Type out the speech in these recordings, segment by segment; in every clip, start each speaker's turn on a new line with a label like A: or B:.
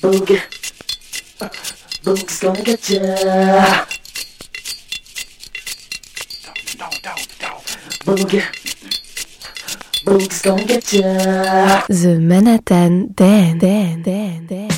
A: Boog. Boog's gonna get ya. No, no, no, Boog. Boog's gonna get ya.
B: The Manhattan Dan, Dan, Dan, Dan.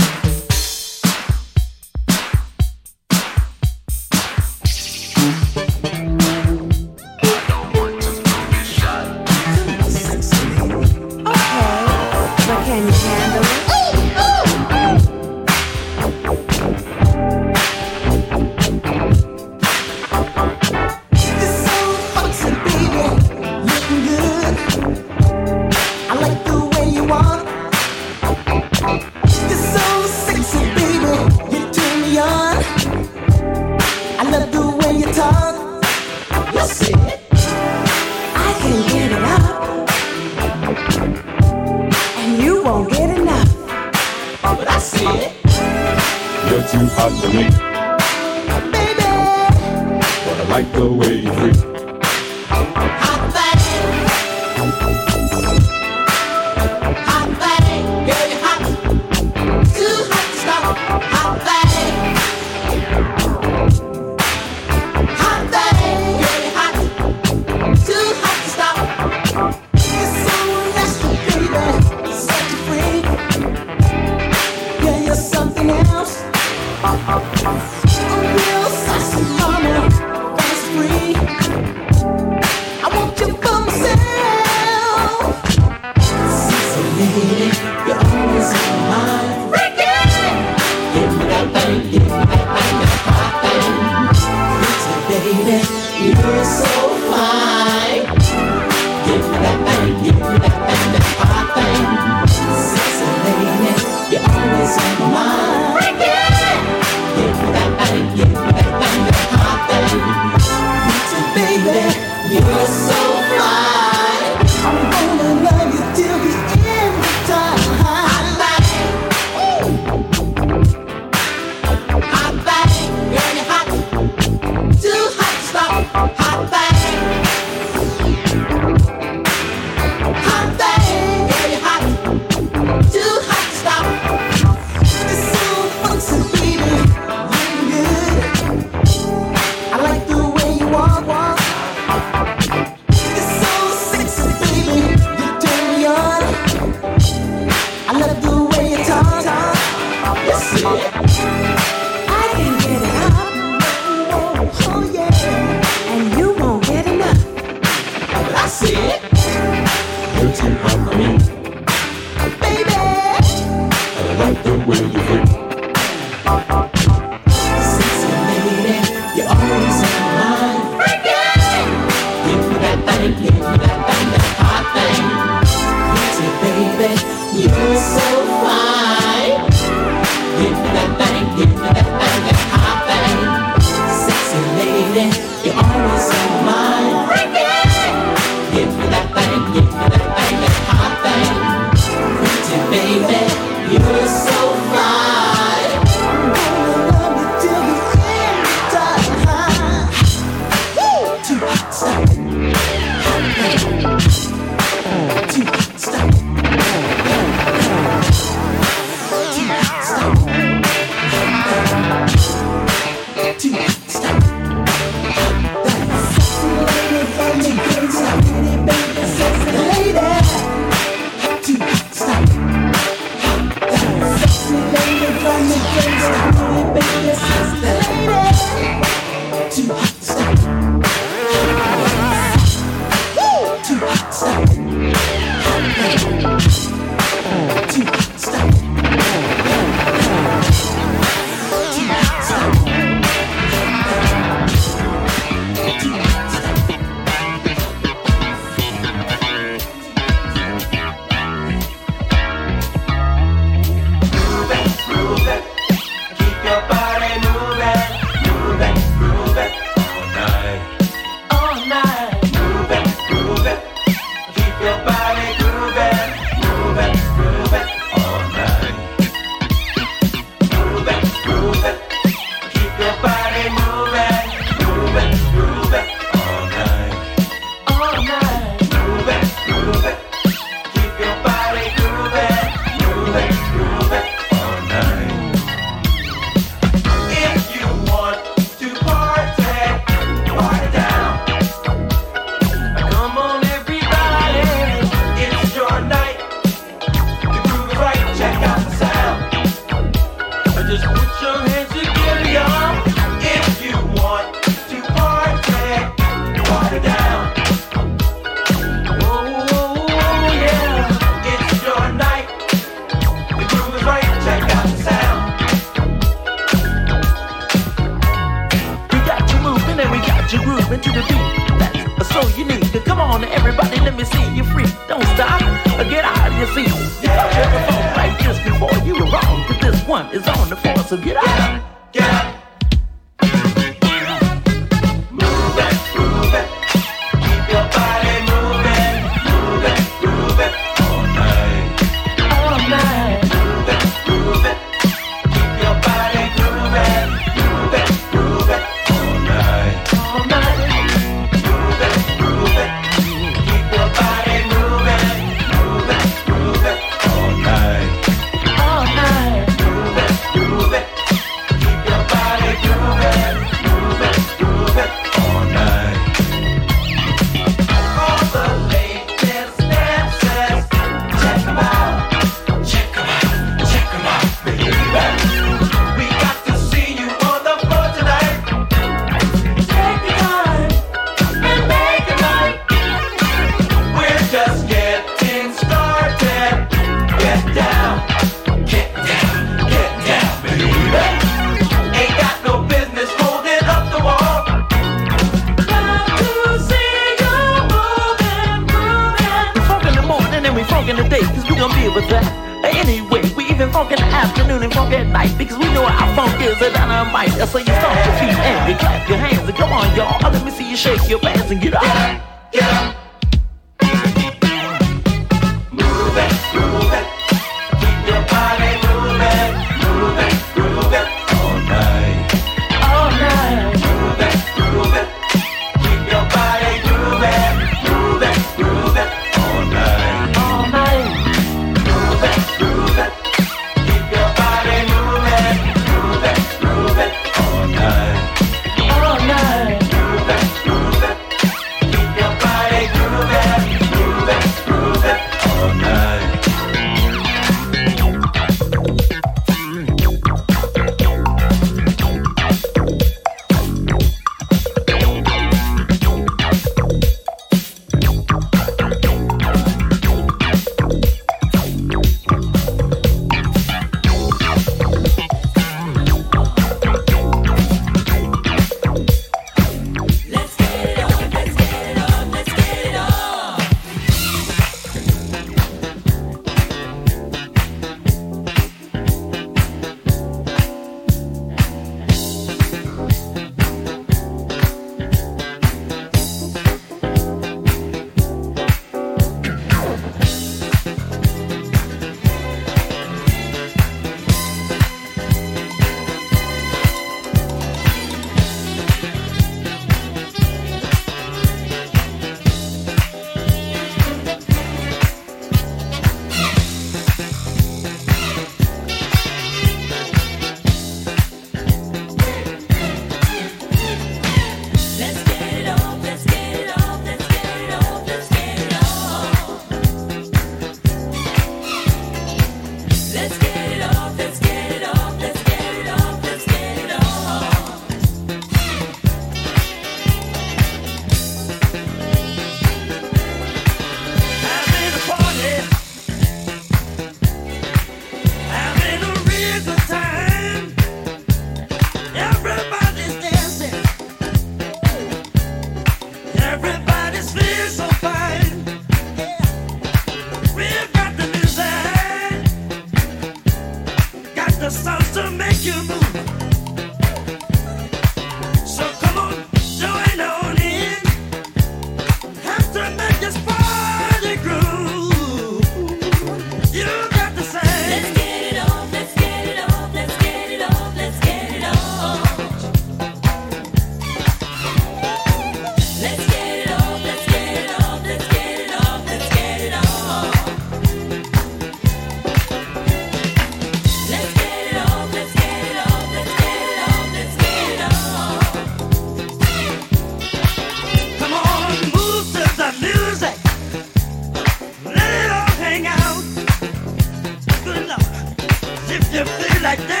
C: if you
D: feel
E: like that.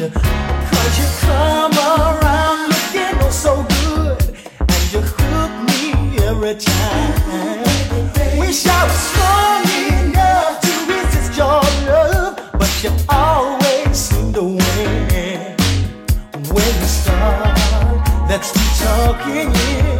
F: you.
E: Cause
B: you
G: come around looking oh so good, and you hook me
H: every time. Wish I was strong enough to resist your love, but you
I: always seem to win. When you start,
G: that's talking. Yeah.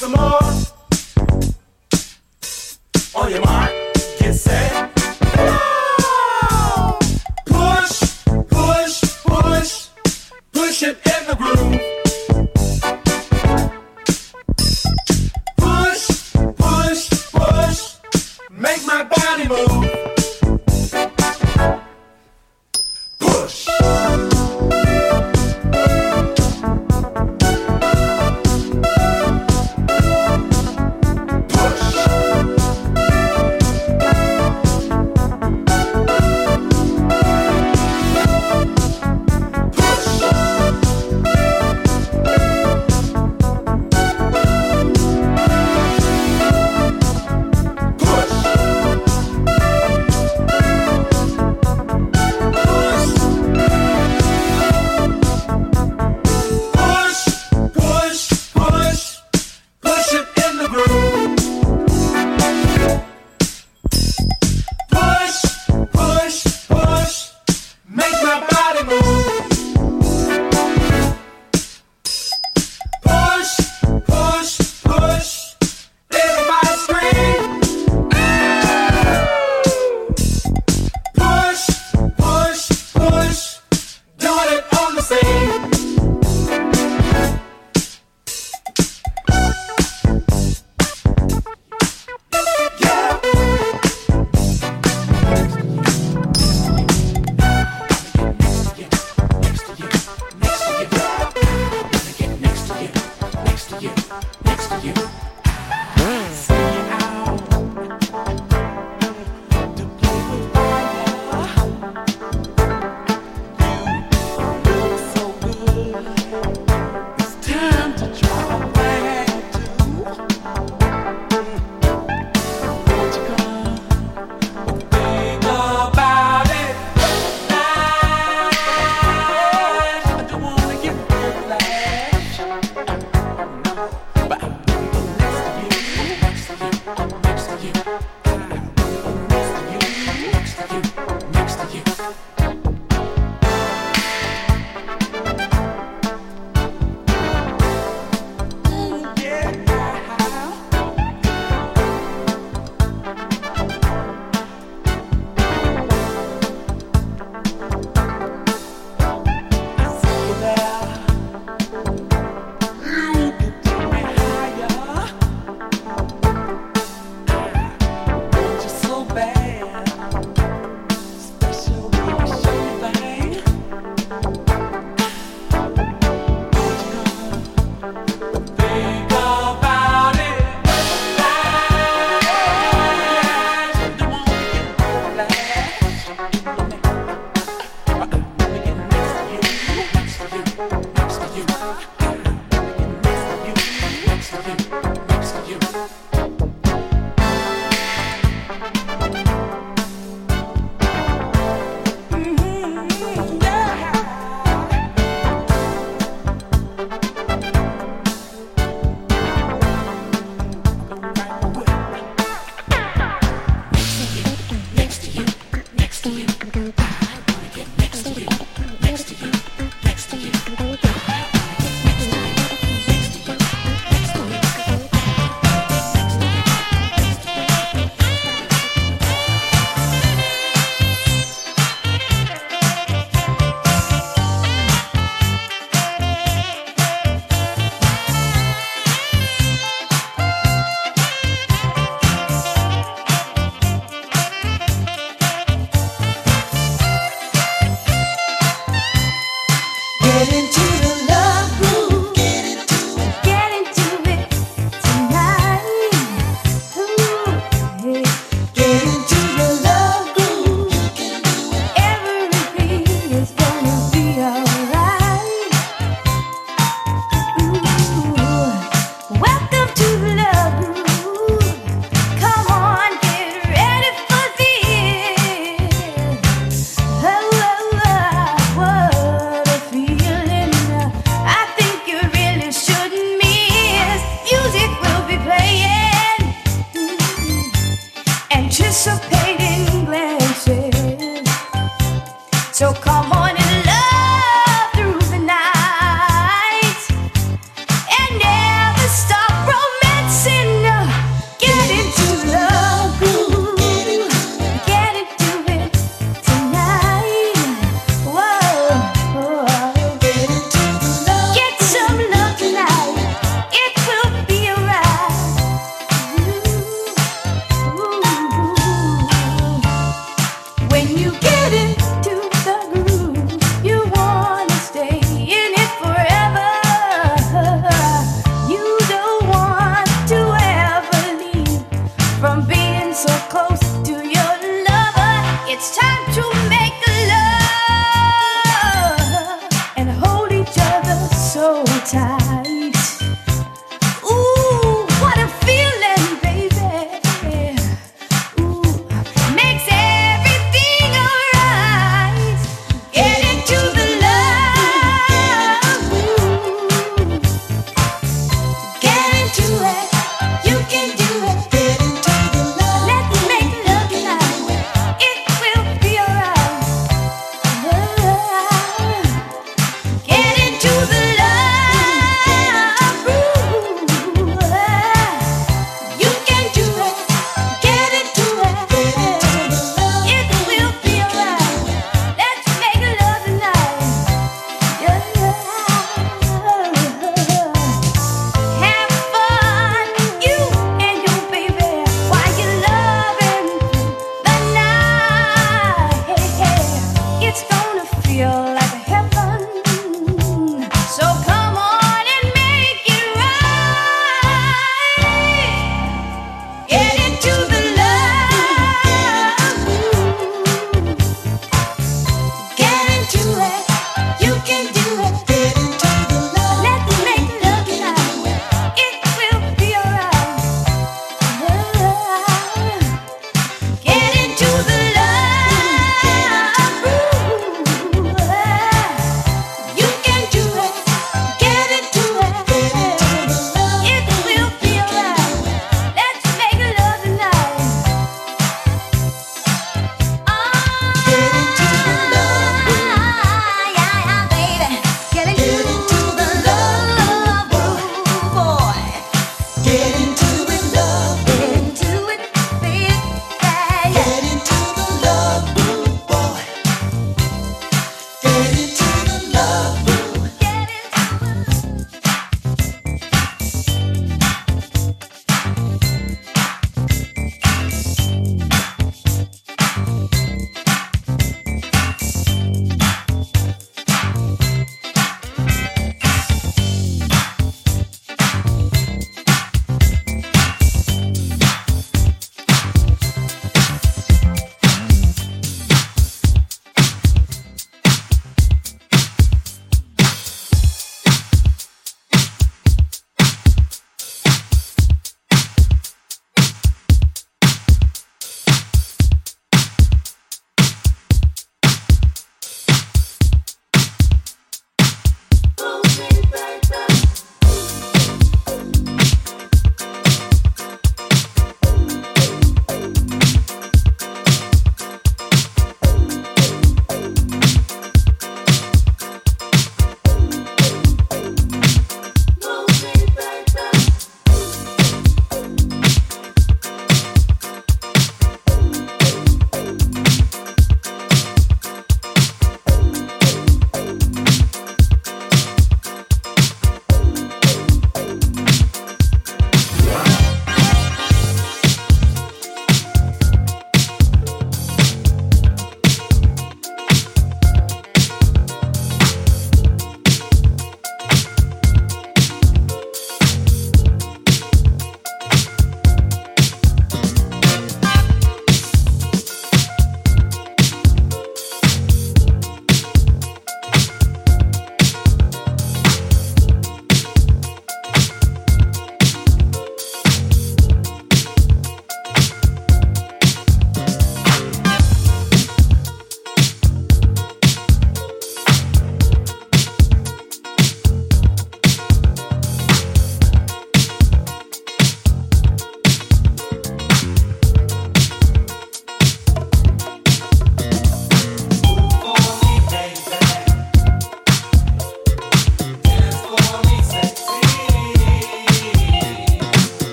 G: Some more, on your mark,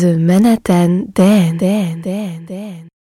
A: The Manhattan Dan Dan Dan Dan